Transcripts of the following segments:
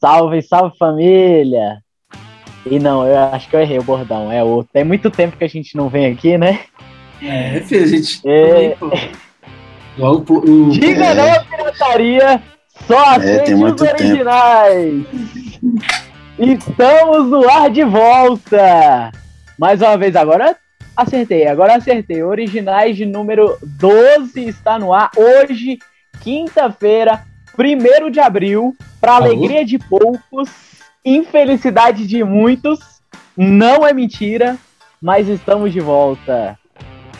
Salve, salve família! E não, eu acho que eu errei o bordão, é outro. Tem muito tempo que a gente não vem aqui, né? É, filho, a gente. É... O, o, Diga É. não pirataria, só É, acende tem os muito tempo. originais. Estamos no ar de volta. Mais uma vez, agora acertei, agora acertei. Originais de número 12 está no ar hoje, quinta-feira, 1 de abril, para alegria de poucos, infelicidade de muitos. Não é mentira, mas estamos de volta.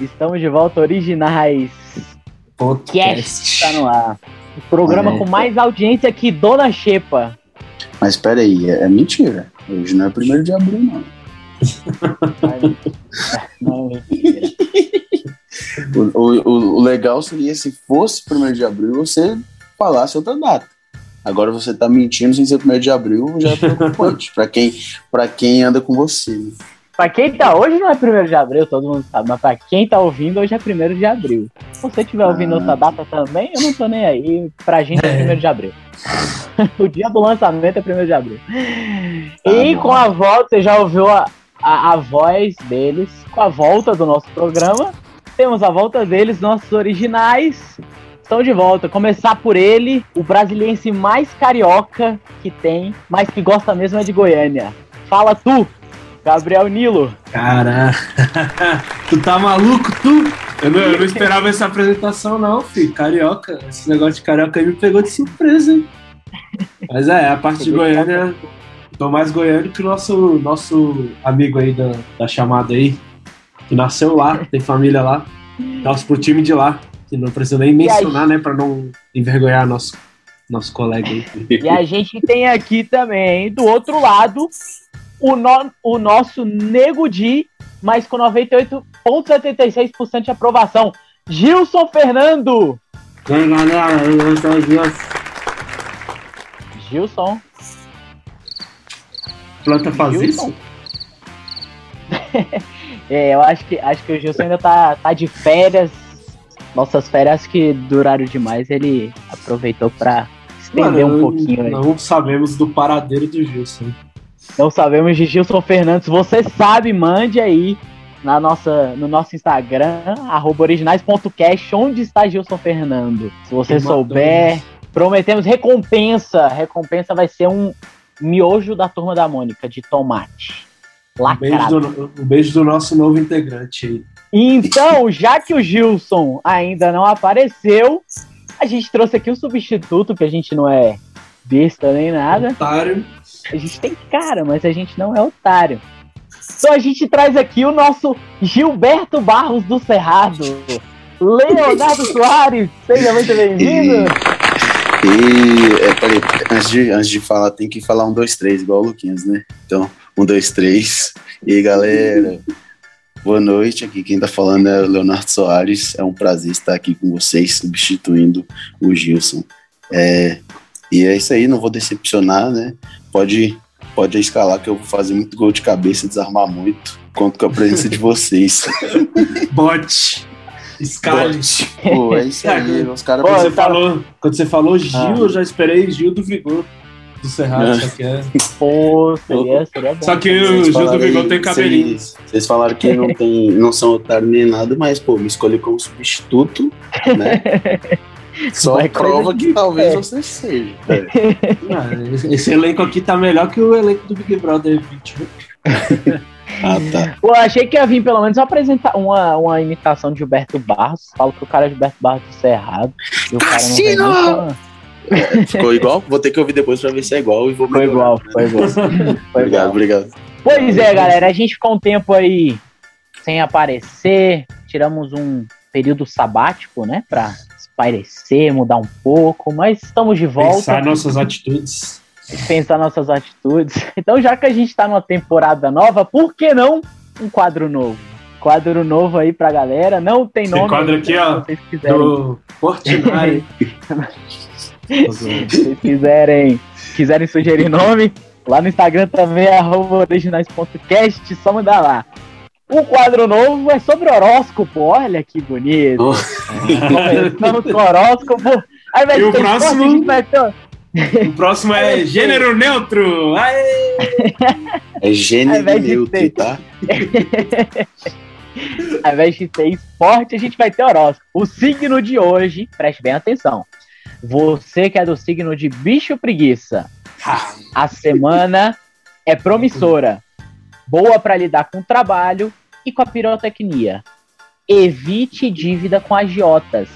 Estamos de volta, originais. podcast. Está no ar. O programa É. com mais audiência que Dona Xepa. Mas peraí, é, é mentira. Hoje não é primeiro de abril, não. Não, mentira. O, o- o- o legal seria se fosse primeiro de abril você falasse outra data. Agora você tá mentindo sem ser primeiro de abril, já é preocupante pra quem, pra quem anda com você. né? pra quem tá hoje não é 1 de abril, todo mundo sabe, mas pra quem tá ouvindo hoje é 1 de abril. Se você estiver ouvindo Ah. outra data também, eu não tô nem aí. Pra gente é 1 de abril. o dia do lançamento é 1 de abril. e bom. com a volta, você já ouviu a, a, a voz deles, com a volta do nosso programa. Temos a volta deles, nossos originais. Estão de volta. Começar por ele, o brasiliense mais carioca que tem, mas que gosta mesmo é de Goiânia. Fala tu, Gabriel Nilo. Cara, tu tá maluco, tu? Eu não, eu não esperava essa apresentação, não, filho. Carioca, esse negócio de carioca aí me pegou de surpresa, hein? Mas é, a parte de Goiânia, tô mais goiano que o nosso, nosso amigo aí da, da chamada aí, que nasceu lá, tem família lá, torce pro time de lá, que não precisa nem mencionar, né, pra não envergonhar nosso, nosso colega aí. E a gente tem aqui também, do outro lado, o, no- o nosso Nego Di, mas com 98,76% de aprovação. Gilson Fernando. E aí, galera, eu sou o Gilson. Gilson. Planta faz Gilson? isso? É, eu acho que, acho que o Gilson ainda tá, tá de férias. Nossas férias que duraram demais, ele aproveitou pra estender um Mano, pouquinho aí. Não sabemos do paradeiro do Gilson. Não sabemos de Gilson Fernandes. Você sabe, mande aí na nossa, no nosso Instagram, originais.cast, onde está Gilson Fernando. Se você mandou souber, isso? prometemos recompensa. Recompensa vai ser um miojo da turma da Mônica, de tomate. Um beijo, Lacrado. do, um beijo do nosso novo integrante aí. Então, já que o Gilson ainda não apareceu, a gente trouxe aqui o substituto, que a gente não é besta nem nada. Otário. A gente tem cara, mas a gente não é otário. Então a gente traz aqui o nosso Gilberto Barros do Cerrado. Leonardo Soares, seja muito bem-vindo. E é, peraí, antes de, antes de falar, tem que falar um, dois, três, igual o Luquinhas, né? Então, um, dois, três. E aí, galera, boa noite. Aqui quem tá falando é o Leonardo Soares. É um prazer estar aqui com vocês, substituindo o Gilson. É, e é isso aí, não vou decepcionar, né? Pode, pode escalar que eu vou fazer muito gol de cabeça, desarmar muito. Conto com a presença de vocês. Bote. Scali. Pô, é isso aí, os caras Quando, você falou, quando você falou Gil, Ah. eu já esperei Gil do Vigor do Cerrado. Só que, é... Pô, seria, seria bom. só que o Vocês Gil do Vigor aí, tem cabelinho. Vocês, vocês falaram que não, tem, não são otários nem nada, mas, pô, me escolhi como substituto, né? Só Vai coisa prova de que talvez fé. você seja. É. Ah, esse, elenco aqui tá melhor que o elenco do Big Brother 20. Ah, tá. Pô, achei que ia vir pelo menos apresentar uma, uma imitação de Gilberto Barros. Falo que o cara é Gilberto Barros do Cerrado. E o cara não Ficou igual? Vou ter que ouvir depois pra ver se é igual e vou Foi igual, né? foi igual. Foi Obrigado, igual. obrigado. Pois é, galera, a gente ficou um tempo aí sem aparecer, tiramos um período sabático, né, pra espairecer, mudar um pouco, mas estamos de volta, Pensar nossas atitudes. pensar nossas atitudes. Então, já que a gente tá numa temporada nova, por que não um quadro novo? Quadro novo aí pra galera, não tem Esse nome. quadro aqui, se ó, vocês quiserem, Do Fortnite. Se vocês quiserem, quiserem sugerir nome, lá no Instagram também é arroba originais.cast, só mandar lá. O quadro novo é sobre horóscopo, olha que bonito. Oh. Começamos com horóscopo. Aí vai E o próximo? esporte, a gente vai ter... O próximo é gênero neutro. Aê! É gênero neutro, ter- tá? Ao invés de ter esporte, a gente vai ter horóscopo. O signo de hoje, preste bem atenção. Você que é do signo de bicho preguiça, a semana é promissora. Boa para lidar com o trabalho e com a pirotecnia. Evite dívida com agiotas.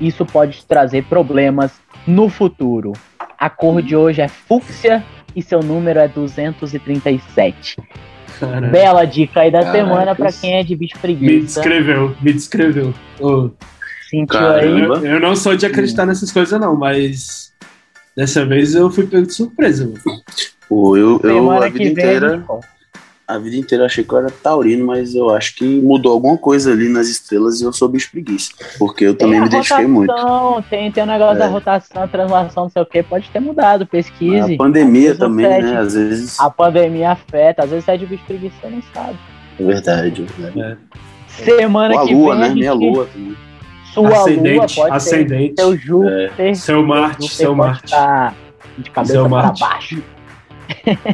Isso pode te trazer problemas no futuro. A cor de hoje é fúcsia e seu número é 237. Caralho. Bela dica aí da semana para quem é de bicho Me preguiça. descreveu, me descreveu. Ô, Sentiu Caramba. aí? eu, eu não sou de acreditar nessas coisas, não, mas dessa vez eu fui pego de surpresa. mano. Pô, eu, eu Semana a vida que vem a inteira, a vida inteira achei que eu era taurino, mas eu acho que mudou alguma coisa ali nas estrelas e eu sou bicho preguiça. Porque eu também Tem me a identifiquei muito. Tem, tem o negócio É. da rotação, translação, não sei o que, pode ter mudado, pesquise. A pandemia também, é né? Às vezes. A pandemia afeta, às vezes você é de bicho preguiça, você não sabe. É verdade, é verdade. Semana Ou a que lua, vem, né? Minha lua também. Sua lua ascendente, pode ascendente. ser seu Júpiter, Seu Marte, Júpiter seu Marte. estar de cabeça Seu para Marte. baixo.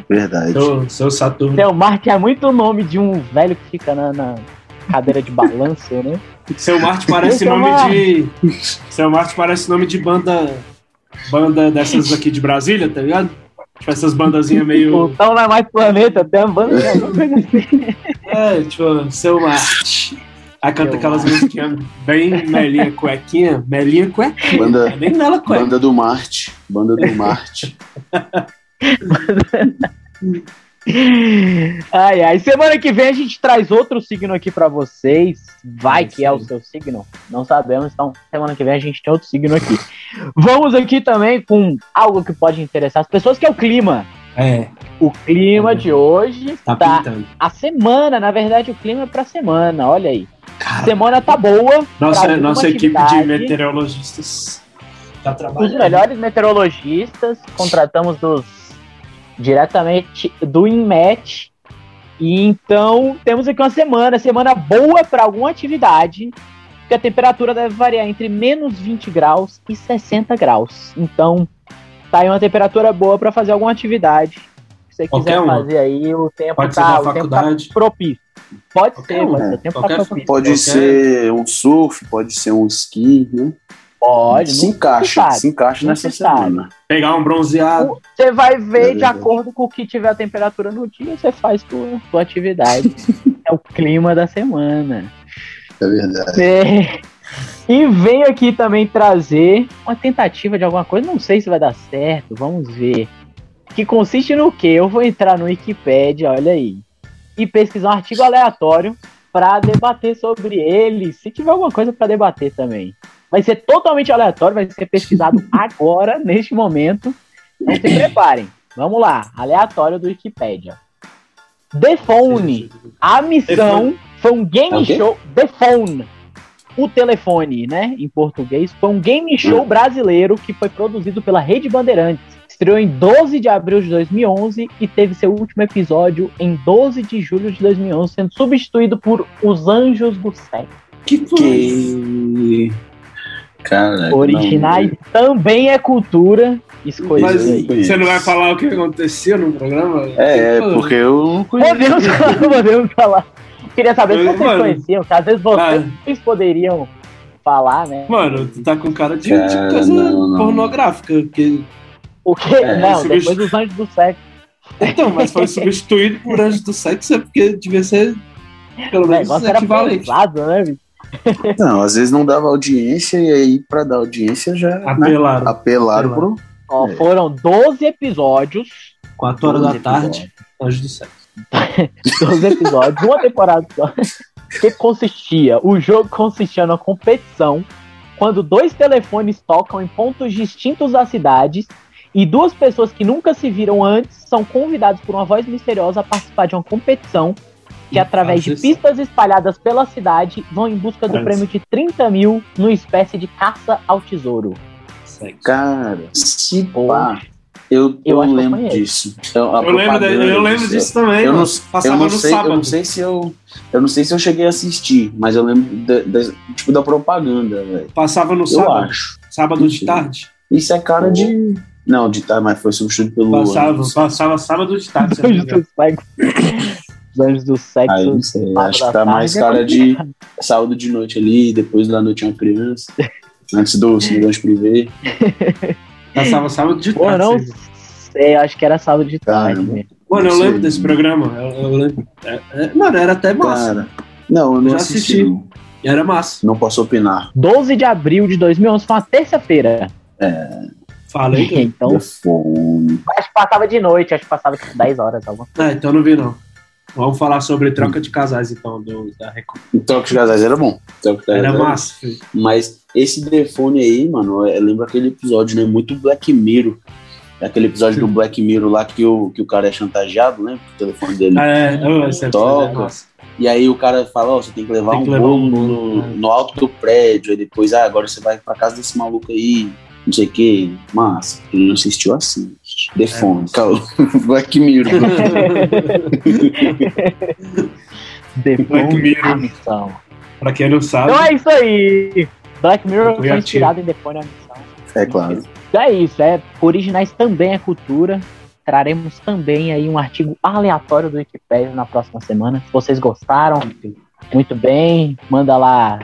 Verdade. Seu, seu Saturno. Seu Marte é muito o nome de um velho que fica na, na cadeira de balanço, né? Seu Marte parece Seu nome Marte. de. Seu Marte parece nome de banda. Banda dessas aqui de Brasília, tá ligado? Tipo essas bandazinhas meio. Plutão não é mais planeta, tem uma banda é assim. É, tipo, seu Marte. Aí canta Seu aquelas musiquinhas bem melinha cuequinha. Melinha cuequinha. Banda, Nem nela cueca. banda do Marte. Banda do Marte. Ai, ai. Semana que vem a gente traz outro signo aqui pra vocês. Vai É que é o seu signo. Não sabemos, então semana que vem a gente tem outro signo aqui. Vamos aqui também com algo que pode interessar as pessoas, que é o clima. É, O clima de hoje tá, tá. pintando. A semana, na verdade, o clima é pra semana. Olha aí. Cara, Semana tá boa. nossa, nossa equipe de meteorologistas tá Os trabalhando. melhores meteorologistas, contratamos dos diretamente do INMET. E então temos aqui uma semana, semana boa para alguma atividade, que a temperatura deve variar entre menos 20 graus e 60 graus. Então, tá aí uma temperatura boa para fazer alguma atividade. Se você Qualquer quiser uma. fazer aí, o tempo Pode ser tá, na o tempo tá faculdade. propício. Pode Qualquer ser, uma, pode é. ser. O tempo Qualquer tá propício. Pode Qualquer- ser um surf, pode ser um esqui, né? Pode, se encaixa, sabe. se encaixa nessa semana. Pegar um bronzeado. Você vai ver É de acordo com o que tiver a temperatura no dia, você faz tua, tua atividade. é o clima da semana. É verdade. É. E venho aqui também trazer uma tentativa de alguma coisa, não sei se vai dar certo, vamos ver. Que consiste no quê? Eu vou entrar no Wikipedia, olha aí, e pesquisar um artigo aleatório para debater sobre ele, se tiver alguma coisa para debater também. Vai ser totalmente aleatório, vai ser pesquisado agora, neste momento. Então se preparem. Vamos lá, aleatório do Wikipedia. The Phone, a missão foi um É game quê? show. The Phone. O telefone, né? Em português, foi um game show brasileiro que foi produzido pela Rede Bandeirantes. Estreou em 12 de abril de 2011 e teve seu último episódio em 12 de julho de 2011, sendo substituído por Os Anjos do Sexo. Que. Que. Cara. Originais também é cultura. Escolha você não vai falar o que aconteceu no programa? É, é, porque eu não conheço. Podemos falar, podemos falar. Queria saber se vocês Mano. conheciam, que às vezes vocês poderiam falar, né? Mano, tu tá com cara de, de Cara, coisa não, não. pornográfica. Porque... O quê? É, não, substitu- depois dos Anjos do Sexo. Então, mas foi substituído por Anjos do Sexo, é porque devia ser pelo O menos negócio era equivalente. pesado, né, bicho? Não, às vezes não dava audiência e aí pra dar audiência já né, Apelaram. apelaram pro. Ó, É. Foram 12 episódios. 4 horas da 12 tarde, Anjos do Sexo. 12 episódios, uma temporada só. Que consistia? O jogo consistia numa competição quando dois telefones tocam em pontos distintos da cidade e duas pessoas que nunca se viram antes são convidadas por uma voz misteriosa a participar de uma competição que, através de pistas espalhadas pela cidade, vão em busca do prêmio de 30 mil numa espécie de caça ao tesouro. Cara, se pá, eu, eu eu eu lembro conheço. disso. Eu, Eu lembro, propaganda eu lembro disso também, Eu não, Passava eu não no sei, sábado. eu não sei se eu, eu não sei se eu cheguei a assistir, mas eu lembro da, da- tipo da propaganda, velho. Passava no Eu sábado. acho. Sábado de tarde. Isso é cara de, Não, de tarde, mas foi substituído pelo. Passava, passava sábado de tarde. não me Anjos do sexo. Os anjos do sexo. Aí, não sei, acho que tá mais tarde é cara de sábado de noite ali, depois da noite uma criança. Antes do Cidadãos Privé. Passava sábado de Pô, tarde. não sim. sei, acho que era sábado de tarde. Caramba. mesmo. Mano, eu Não sei. lembro desse programa. Eu, eu lembro. É- é- mano, era até massa. Cara, não, eu não Já assisti. assisti. Não. Era massa. Não posso opinar. 12 de abril de 2011 foi uma terça-feira. Falei. que- Então, acho que passava de noite, acho que passava tipo 10 horas. Alguma. Ah, então não vi não. Vamos falar sobre troca de casais, então, do, da Record. Troca de Casais era bom. Troca de Casais Era bom. massa, filho. Mas esse telefone aí, mano, eu lembro aquele episódio, né? Muito Black Mirror. É Aquele episódio do Black Mirror lá que o, que o cara é chantageado, né? O telefone dele. Ah, é, é Toca. E aí o cara fala, ó, você tem que levar Tem um que levar bolo um no, né? no alto do prédio. Aí depois, ah, agora você vai pra casa desse maluco aí. Não sei o que. Massa. Ele não assistiu assim. Defone. massa. calma. Black Mirror. Depois Black Mirror. a missão. pra quem não sabe, Então é isso aí. Black Mirror foi inspirado em Depois a missão. é claro. Então é isso, é. Originais também é cultura. Traremos também aí um artigo aleatório do Wikipedia na próxima semana. Se vocês gostaram, muito bem. Manda lá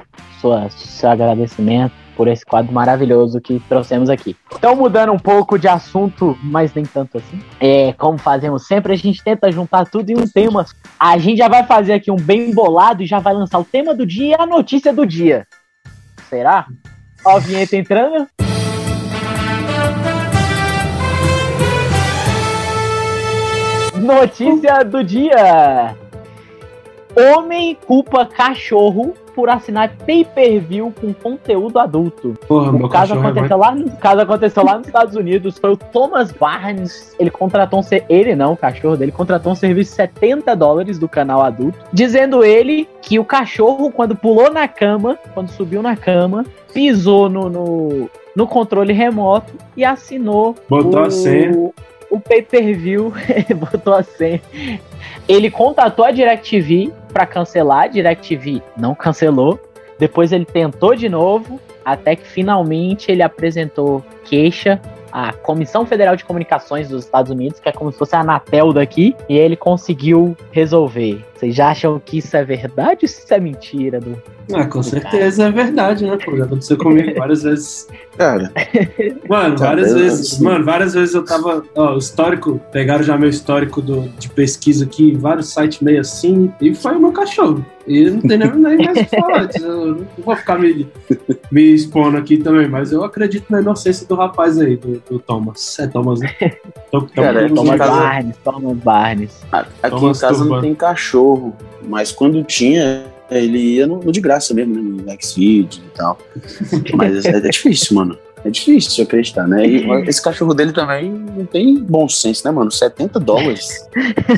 sua, seu agradecimento por esse quadro maravilhoso que trouxemos aqui. Então, mudando um pouco de assunto, mas nem tanto assim. É, como fazemos sempre, a gente tenta juntar tudo em um tema. A gente já vai fazer aqui um bem bolado e já vai lançar o tema do dia e a notícia do dia. Será? Ó a vinheta entrando. Notícia do dia. Homem culpa cachorro por assinar pay-per-view com conteúdo adulto. porra, O caso, é aconteceu lá no, o caso aconteceu lá nos Estados Unidos. Foi o Thomas Barnes. Ele contratou um. ser- Ele não, o cachorro dele, contratou um serviço de 70 dólares do canal adulto. Dizendo ele que o cachorro, quando pulou na cama, quando subiu na cama, pisou no, no, no controle remoto e assinou Botou o, a senha. o pay-per-view. botou a senha. Ele contatou a DirecTV pra cancelar, a DirecTV não cancelou. Depois ele tentou de novo, até que finalmente ele apresentou queixa à Comissão Federal de Comunicações dos Estados Unidos, que é como se fosse a Anatel daqui, e ele conseguiu resolver. Vocês já acham que isso é verdade ou isso é mentira? Do... Ah, com certeza é verdade, né? Pô, já aconteceu comigo várias vezes. Cara, Mano, Tá várias vezes. Mano, várias vezes eu tava. Ó, o histórico, pegaram já meu histórico do, de pesquisa aqui, vários sites meio assim, e foi o meu cachorro. E não tem nem, nem mais o que falar. Eu não vou ficar me, me expondo aqui também, mas eu acredito na inocência do rapaz aí, do, do Thomas. É Thomas, né? Tô, Cara, é Thomas casa- Barnes, Thomas Barnes. aqui Thomas em casa Turban. não tem cachorro. Mas quando tinha, ele ia no, no de graça mesmo, né? No Xvideos e tal. Mas é, é difícil, mano. É difícil de acreditar, né? E esse cachorro dele também não tem bom senso, né, mano? 70 dólares.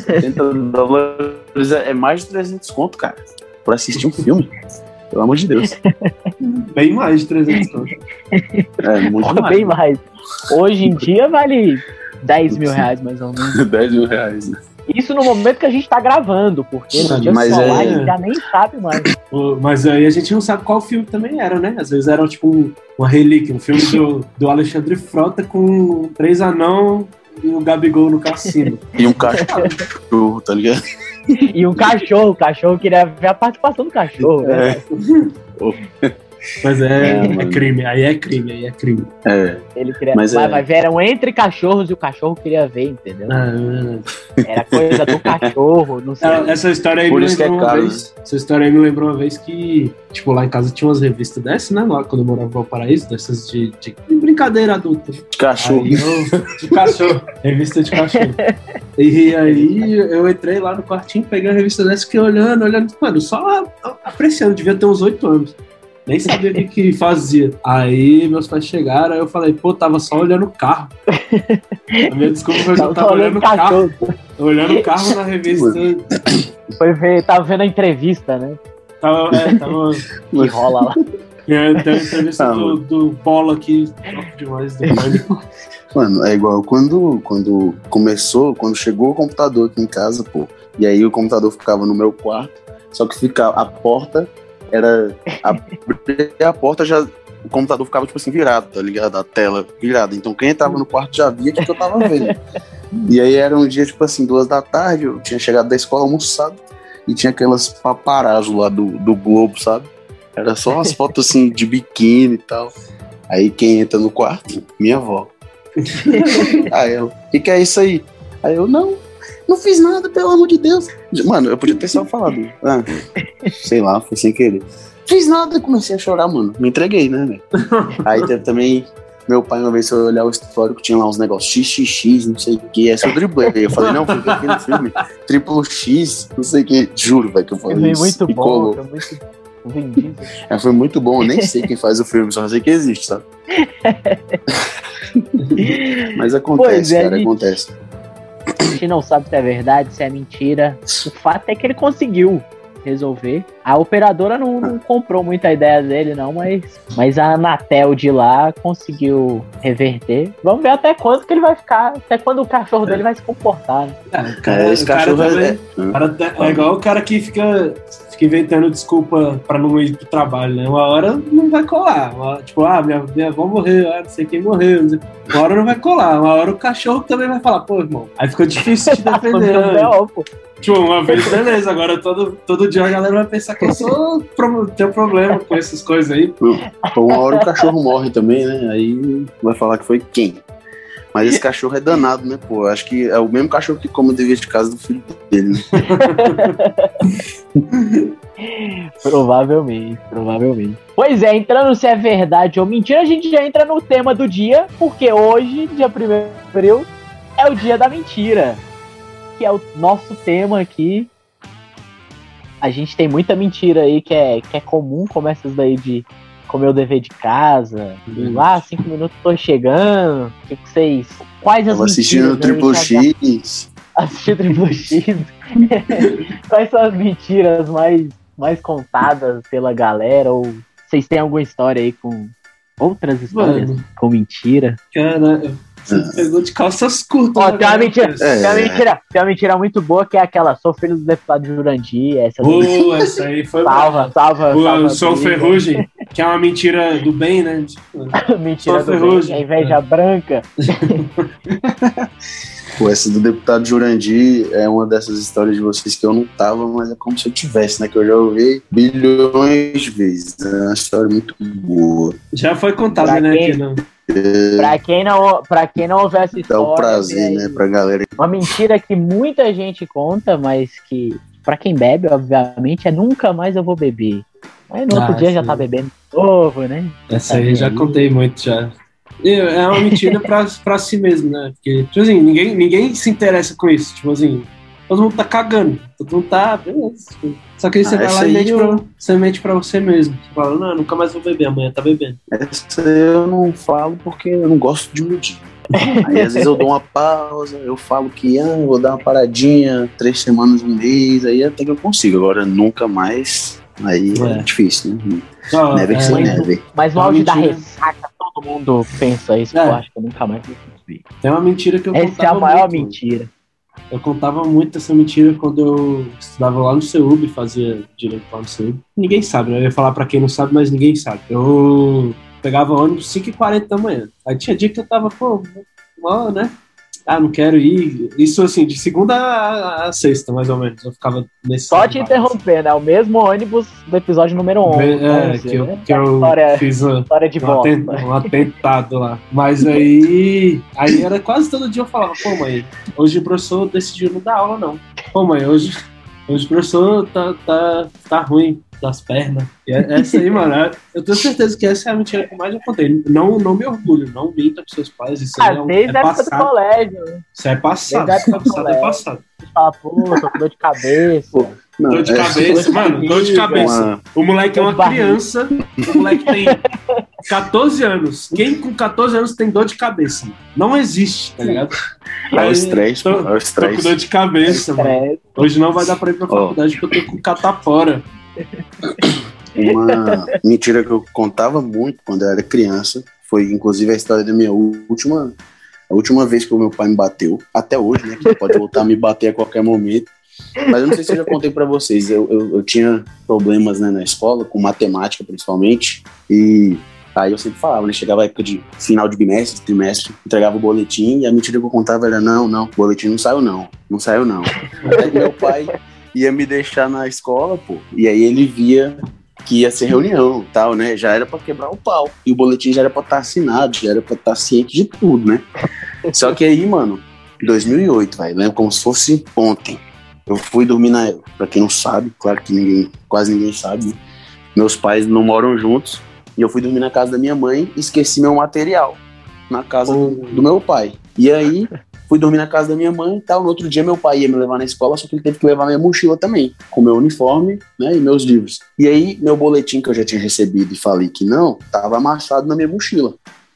70 dólares é mais de 300 conto, cara. Por assistir um filme. Pelo amor de Deus. Bem mais de 300 conto. É muito mais. bem mais. Hoje em dia vale 10 mil reais, mais ou menos. 10 mil reais. né? Isso no momento que a gente tá gravando, porque no dia Mas é- a gente já nem sabe mais. Mas aí a gente não sabe qual filme também era, né? Às vezes era tipo um- uma relíquia, um filme do, do Alexandre Frota com três anão e o Gabigol no cassino. E um cachorro, tá ligado? E um cachorro, o cachorro queria ver a participação do cachorro. né? Mas é, É, é crime, aí é crime, aí é crime. É. Ele queria. Mas Mas, é- mas eram entre cachorros e o cachorro queria ver, entendeu? Ah, Era coisa do cachorro, não sei. essa história aí Por me isso que é lembrou uma caro, vez. Essa história aí me lembrou uma vez que, tipo, lá em casa tinha umas revistas dessas, né? Lá quando eu morava no Valparaíso, dessas de, de brincadeira adulta. De cachorro. Aí eu, de cachorro, revista de cachorro. E aí eu entrei lá no quartinho, peguei a revista dessa, fiquei olhando, olhando, mano, só apreciando, devia ter uns oito anos. Nem sabia o que, que fazia. Aí meus pais chegaram, aí eu falei, pô, tava só olhando o carro. A minha desculpa foi que eu Tava tava olhando o carro. Olhando o carro na revista. Foi ver, tava vendo a entrevista, né? Tava, é, tava. Que rola lá. É, tem a entrevista Ah, do, do Bola aqui, top demais do Pânico. Mano, é igual quando, quando começou, quando chegou o computador aqui em casa, pô. E aí o computador ficava no meu quarto, só que ficava a porta era abrir a porta já o computador ficava, tipo assim, virado, tá ligado? A tela virada. Então quem entrava no quarto já via o que, eu tava vendo. E aí era um dia, tipo assim, duas da tarde, eu tinha chegado da escola almoçado e tinha aquelas paparazzo lá do, do Globo, sabe? Era só umas fotos assim de biquíni e tal. Aí quem entra no quarto? Minha avó. aí ela, o que, que é isso aí? Aí eu, não, não fiz nada, pelo amor de Deus. Mano, eu podia ter só falado. Ah, sei lá, foi sem querer. Fiz nada, comecei a chorar, mano. Me entreguei, né, velho? Aí teve também. Meu pai, uma vez, foi olhar o histórico, tinha lá uns negócios XXX, não sei o que. Essa eu driblei. Eu falei, não, foi aquele filme, triplo X, não sei o que. Juro, velho, que eu falei Foi isso. muito E bom, colou. foi muito vendido. É, foi muito bom, eu nem sei quem faz o filme, só sei que existe, sabe? Mas acontece, Pois é, cara, gente. acontece. A gente não sabe se é verdade, se é mentira. O fato é que ele conseguiu resolver. A operadora não, não comprou muita ideia dele, não, mas, mas a Anatel de lá conseguiu reverter. Vamos ver até quando que ele vai ficar, até quando o cachorro dele vai se comportar. né? Ah, o cara, É, esse o cara cachorro também- é. o cara tá- é igual o cara que fica, fica inventando desculpa pra não ir pro trabalho, né? Uma hora não vai colar. Hora, tipo, ah, minha, minha avó morreu, ah, não sei quem morreu. não sei- Uma hora não vai colar. Uma hora o cachorro também vai falar, pô, irmão. Aí ficou difícil te defender. Né? Tipo, uma vez, beleza. Agora todo, todo dia a galera vai pensar que eu sou tenho problema com essas coisas aí. Pô, uma hora o cachorro morre também, né? Aí vai falar que foi quem. Mas esse cachorro é danado, né, pô? Acho que é o mesmo cachorro que come o dever de casa do filho dele, né? Provavelmente, provavelmente. Pois é, entrando se é verdade ou mentira, a gente já entra no tema do dia, porque hoje, dia 1 de abril, é o dia da mentira. Que é o nosso tema aqui. A gente tem muita mentira aí que é, que é comum, como essas daí de comer o dever de casa. E lá, cinco minutos tô chegando. O que que vocês. Quais as Tava assistindo o mentiras Triple X. assistir Triple X. Quais são as mentiras mais, mais contadas pela galera? Ou vocês têm alguma história aí com outras histórias Mano, com mentira? cara, você pegou de calças curtas. Ó, né, tem uma cara? mentira, É. tem uma mentira, tem uma mentira muito boa que é aquela, sou filho do deputado Jurandir, essa Pô, essa aí foi salva, salva, Pô, salva. eu sou. Ferrugem, que é uma mentira do bem, né? Tipo, mentira do bem, a inveja branca. Pô, essa do deputado Jurandir é uma dessas histórias de vocês que eu não tava, mas é como se eu tivesse, né? Que eu já ouvi bilhões de vezes. É uma história muito boa. já foi contado, Pra né? quem? Que não. Pra quem não, pra quem não ouviu essa Dá história, o prazer, vê aí. né, pra galera. Uma mentira que muita gente conta, mas que pra quem bebe, obviamente, é nunca mais eu vou beber. Aí no outro Ah, dia já tá bebendo de novo, né? Essa aí já contei muito já. É uma mentira pra, pra si mesmo, né? Porque, tipo assim, ninguém, ninguém se interessa com isso. Tipo assim, todo mundo tá cagando. Todo mundo tá. Beleza. Só que aí você Ah, vai lá e mente, eu- pra, você mente pra você mesmo. Você fala, não, nunca mais vou beber, amanhã tá bebendo. Essa eu não falo porque eu não gosto de iludir. Aí às vezes eu dou uma pausa, eu falo que ah, vou dar uma paradinha, três semanas, um mês, aí até que eu consigo. Agora nunca mais, aí é, É. difícil, né? Ó, Neve que é, sem mas- neve. Mas no Uma auge da ressaca, todo mundo pensa isso, É. eu acho que eu nunca mais vou conseguir. Tem uma mentira que eu Essa é a maior muito. mentira. Eu contava muito essa mentira quando eu estudava lá no CEUB, fazia direito lá no CEUB. Ninguém sabe, né? Eu ia falar pra quem não sabe, mas ninguém sabe. Eu pegava ônibus 5h40 da manhã. Aí tinha dia que eu tava, pô, ó, né? Ah, não quero ir. Isso assim, de segunda a, sexta, mais ou menos. Eu ficava nesse. Só te interrompendo, é o mesmo ônibus do episódio número 11. É, 11, que eu, né? que eu história, fiz a, história de um, um atentado lá. Mas aí. Aí era quase todo dia eu falava, pô, mãe, hoje o professor decidiu não dar aula, não. Pô, mãe, hoje, hoje o professor tá, tá, tá ruim das pernas. E é- essa aí, mano, é- eu tenho certeza que essa é a mentira que eu mais já contei. Não, não me orgulho, não minta pros seus pais. Isso aí Ah, é, um- desde é a época do passado. colégio. Isso é passado. desde época do Passado é passado. Fala, pô, tô com dor de cabeça. Pô, Não, Dor de é- cabeça, mano, dor de cabeça. uma- O moleque é uma criança, o moleque tem 14 anos. Quem com 14 anos tem dor de cabeça? mano? Não existe, tá ligado? É o estresse, é o Tô com estresse. dor de cabeça, mano. É, Hoje não vai dar pra ir pra faculdade porque eu tô com catapora. Uma mentira que eu contava muito quando eu era criança foi, inclusive, a história da minha última. A última vez que o meu pai me bateu, até hoje, né? Que pode voltar a me bater a qualquer momento. Mas eu não sei se eu já contei pra vocês. Eu, eu, eu tinha problemas né, na escola, com matemática principalmente. E Aí eu sempre falava, né? Chegava a época de final de bimestre, trimestre, entregava o boletim e a mentira que eu contava era: não, não, o boletim não saiu, não. Não saiu, não. Meu pai ia me deixar na escola, pô. E aí ele via que ia ser reunião tal, né? Já era para quebrar o pau. E o boletim já era pra estar assinado, já era pra estar ciente de tudo, né? Só que aí, mano, 2008, vai, lembro como se fosse ontem. Eu fui dormir na. Pra quem não sabe, claro que ninguém, quase ninguém sabe, né? meus pais não moram juntos. E eu fui dormir na casa da minha mãe e esqueci meu material na casa do, do meu pai. E aí, fui dormir na casa da minha mãe e tal. No outro dia, meu pai ia me levar na escola, só que ele teve que levar minha mochila também, com meu uniforme né, e meus livros. E aí, meu boletim que eu já tinha recebido e falei que não, tava amassado na minha mochila.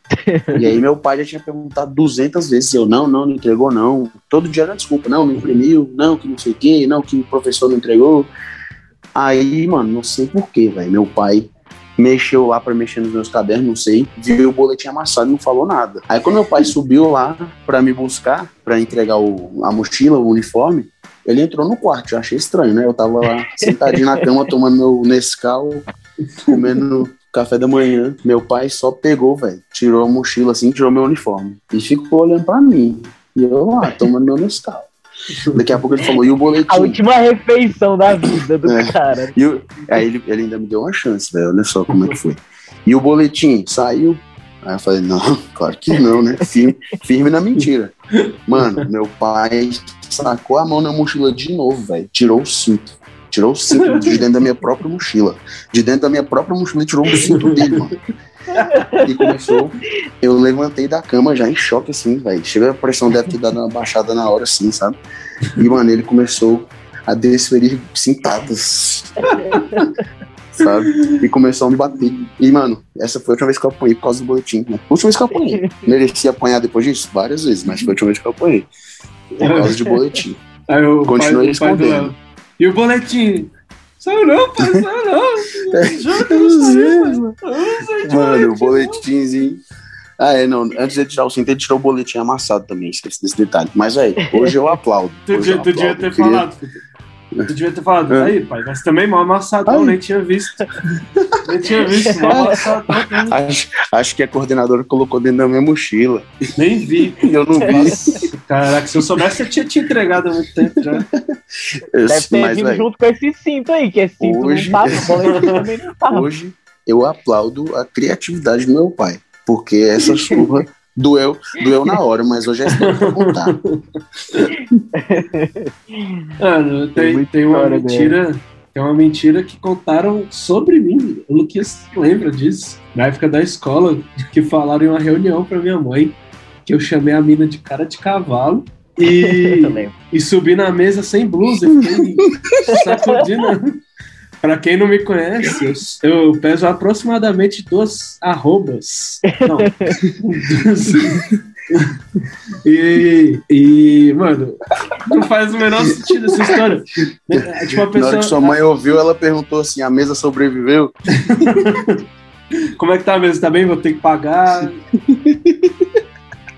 e aí, meu pai já tinha perguntado 200 vezes. Eu, não, não, não entregou, não. Todo dia era desculpa, não, não imprimiu, não, que não sei o quê, não, que o professor não entregou. Aí, mano, não sei porquê, velho. Meu pai mexeu lá para mexer nos meus cadernos, não sei, viu o boletim amassado e não falou nada. Aí quando meu pai subiu lá para me buscar, para entregar o, a mochila, o uniforme, ele entrou no quarto, eu achei estranho, né? Eu tava lá sentadinho na cama tomando meu Nescau, comendo café da manhã. Meu pai só pegou, velho, tirou a mochila assim, tirou meu uniforme e ficou olhando para mim. E eu lá tomando meu Nescau. Daqui a pouco ele falou, e o boletim? A última refeição da vida do é. cara. E o, aí ele, ele ainda me deu uma chance, velho. Olha só como é que foi. E o boletim saiu. Aí eu falei, não, claro que não, né? Firme, firme na mentira. Mano, meu pai sacou a mão na mochila de novo, velho. Tirou o cinto. Tirou o cinto de dentro da minha própria mochila. De dentro da minha própria mochila, tirou o cinto dele, mano. E começou. Eu levantei da cama já em choque, assim, velho. Chega a pressão deve ter dado uma baixada na hora, assim, sabe? E, mano, ele começou a desferir cintadas. sabe? E começou a me bater. E, mano, essa foi a última vez que eu apanhei por causa do boletim. Né? Última vez que eu apanhei. Mereci apanhar depois disso? Várias vezes, mas foi a última vez que eu apanhei. Por causa de boletim. Aí o Continuei escondendo. E o boletim? Saiu não, pai, saiu não. Não Mano, o boletimzinho. Ah, é, não. Antes de tirar o cinto, ele tirou o boletim amassado também. Esqueci desse detalhe. Mas aí, hoje eu aplaudo. tu, eu tu devia ter queria... falado, Tu devia ter falado, é. aí, pai, mas também mal amassadão, nem tinha visto. nem tinha visto, mal amassadão. Acho, acho que a coordenadora colocou dentro da minha mochila. Nem vi. Eu não vi. Caraca, se eu soubesse, eu tinha te entregado há muito tempo já. Deve ter mas, vindo véio, junto com esse cinto aí, que esse cinto hoje, não tava, também não tava. Hoje, eu aplaudo a criatividade do meu pai, porque essa chuva Doeu, doeu na hora, mas hoje é história pra contar. Mano, tem, tem uma mentira. Tem uma mentira que contaram sobre mim. O Luquinhas lembra disso. Na época da escola, que falaram em uma reunião pra minha mãe que eu chamei a mina de cara de cavalo e, e subi na mesa sem blusa e fiquei sacudindo. Pra quem não me conhece, eu, eu peso aproximadamente duas arrobas. Não. e, e, mano, não faz o menor sentido essa história. É, tipo, a pessoa... Na hora que sua mãe ouviu, ela perguntou assim: a mesa sobreviveu? Como é que tá a mesa? Tá bem? Vou ter que pagar.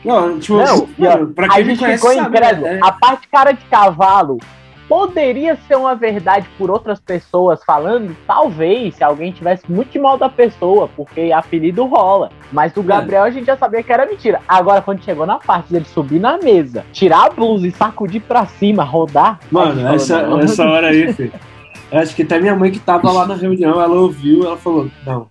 Não, tipo, não, mano, pra quem a gente conhece, ficou sabe, né? A parte cara de cavalo poderia ser uma verdade por outras pessoas falando, talvez, se alguém tivesse muito mal da pessoa, porque apelido rola. Mas do Gabriel a gente já sabia que era mentira. Agora, quando chegou na parte dele subir na mesa, tirar a blusa e sacudir pra cima, rodar. Mano, essa, essa hora aí, filho. Acho que até minha mãe que tava lá na reunião, ela ouviu, ela falou, não,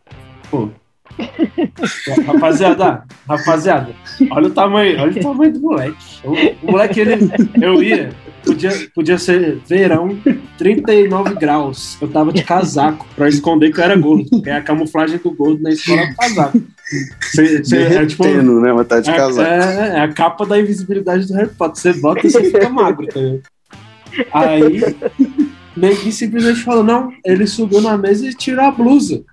pô, rapaziada, rapaziada, olha o tamanho, olha o tamanho do moleque. O, o moleque, ele, eu ia, podia, podia ser verão, 39 graus. Eu tava de casaco pra esconder que eu era gordo, porque é a camuflagem do gordo na escola do casaco. Cê, cê, é, tipo, né? Mas tá de é, casaco. É, é, a capa da invisibilidade do Harry Potter. Você bota e você fica magro, tá Aí, Neguinho simplesmente falou: não, ele subiu na mesa e tirou a blusa.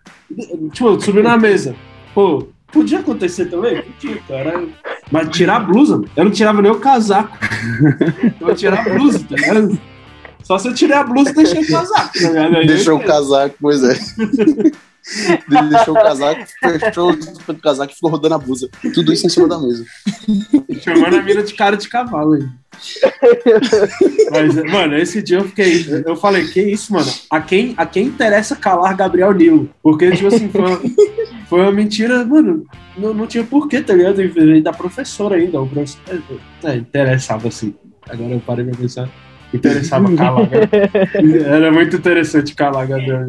Tipo, subiu na mesa. Pô, podia acontecer também? Podia, cara. Mas tirar a blusa, eu não tirava nem o casaco. Eu tirar a blusa, tá ligado? Só se eu tirar a blusa deixei o casaco, tá? Deixou o casaco, pois é. deixou o casaco, fechou o casaco e ficou rodando a blusa. Tudo isso em cima da mesa. Chamando a mina de cara de cavalo aí. Mas, mano, esse dia eu fiquei. Eu falei, que isso, mano? A quem, a quem interessa calar Gabriel Nilo? Porque, tipo assim, foi, foi uma mentira, mano, não, não tinha porquê, tá ligado? E da professora ainda, o professor é, interessava assim. Agora eu parei pra pensar. Interessava Calaga. Era muito interessante Calaga.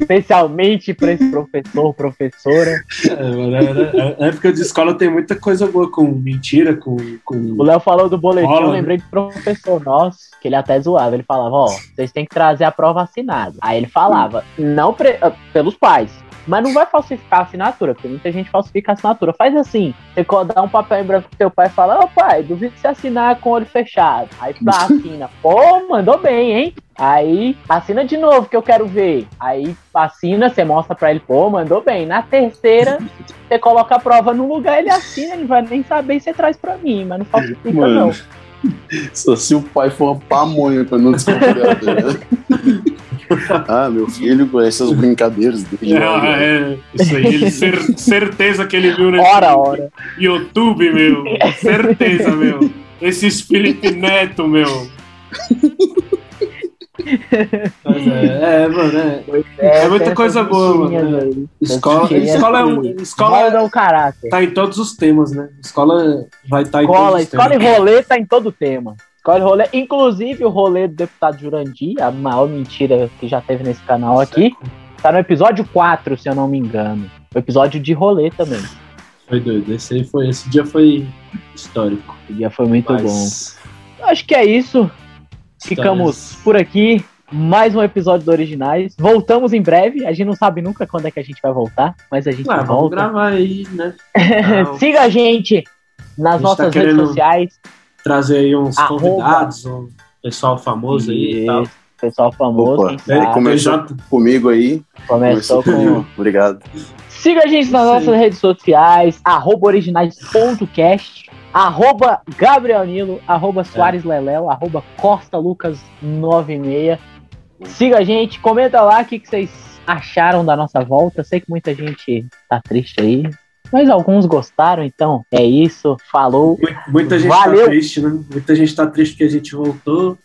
Especialmente para esse professor, professora. É, mano, era, a época de escola tem muita coisa boa com mentira, com. com... O Léo falou do boletim, eu lembrei do professor nosso, que ele até zoava. Ele falava: Ó, vocês têm que trazer a prova assinada. Aí ele falava: Não pre... pelos pais mas não vai falsificar a assinatura, porque muita gente falsifica a assinatura. Faz assim: você dá um papel em branco pro teu pai e fala: Ô pai, duvido você assinar com o olho fechado. Aí tu assina: Pô, mandou bem, hein? Aí assina de novo que eu quero ver. Aí assina, você mostra pra ele: Pô, mandou bem. Na terceira, você coloca a prova no lugar, ele assina, ele vai nem saber se você traz pra mim, mas não falsifica, Mano. não. Só se o pai for uma pamonha pra não desconfiar. Tá ah, meu filho conhece as brincadeiras dele. Ah, é, isso aí, ele cer certeza que ele viu no ora, ora. YouTube, meu. Certeza, meu. Esses Felipe Neto, meu. Mas é, é, mano, é, é, é muita coisa boa, mano. Escola, escola é um. Escola é um caráter. Tá em todos os temas, né? Escola vai estar tá em escola, todos os escola temas. Escola e rolê tá em todo tema. Escolhe rolê. Inclusive, o rolê do deputado Jurandir, a maior mentira que já teve nesse canal aqui, tá no episódio 4, se eu não me engano. O episódio de rolê também. Foi doido. Esse, aí foi, esse dia foi histórico. Esse dia foi muito Mas... bom. Acho que é isso. Ficamos por aqui. Mais um episódio do Originais. Voltamos em breve. A gente não sabe nunca quando é que a gente vai voltar, mas a gente ah, volta. Vamos gravar aí, né? Siga a gente nas tá nossas tá redes sociais trazer aí uns Arroba. convidados, um pessoal famoso aí e tal. Pessoal famoso. Opa, ele começou já... comigo aí. Começou, com. Obrigado. Siga a gente nas Sim. nossas redes sociais, arroba originais.cast, arroba Gabriel Nilo, arroba é. Soares Leléo, arroba Costa Lucas 96. Siga a gente, comenta lá o que, que vocês acharam da nossa volta. Sei que muita gente tá triste aí, mas alguns gostaram, então é isso. Falou. Muita gente tá Valeu. tá triste, né? Muita gente tá triste porque a gente voltou.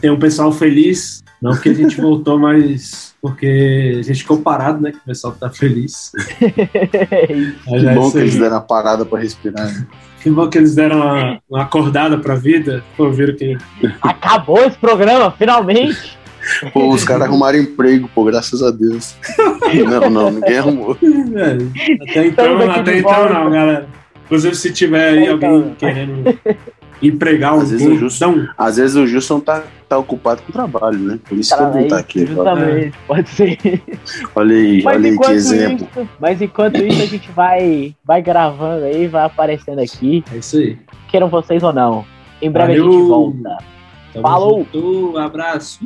Tem um pessoal feliz, não porque a gente voltou, mas porque a gente ficou parado, né? Que o pessoal tá feliz. que bom que eles deram a parada para respirar. Né? Que bom que eles deram uma, uma acordada pra vida. Pô, viram que. Acabou esse programa, finalmente! Pô, os caras arrumaram emprego, pô, graças a Deus. Não, não, ninguém arrumou. É, até então, até então não, galera. Inclusive, se tiver aí alguém querendo empregar um às vezes, Gilson, às vezes o Gilson tá, tá ocupado com o trabalho, né? Por isso que ele não tá aqui. Justamente, pode ser. Olha aí, mas olha aí que exemplo. Isso, mas enquanto isso, a gente vai, vai gravando aí, vai aparecendo aqui. É isso aí. Queiram vocês ou não. Em breve Valeu. a gente volta. Tamo Falou! Junto, abraço!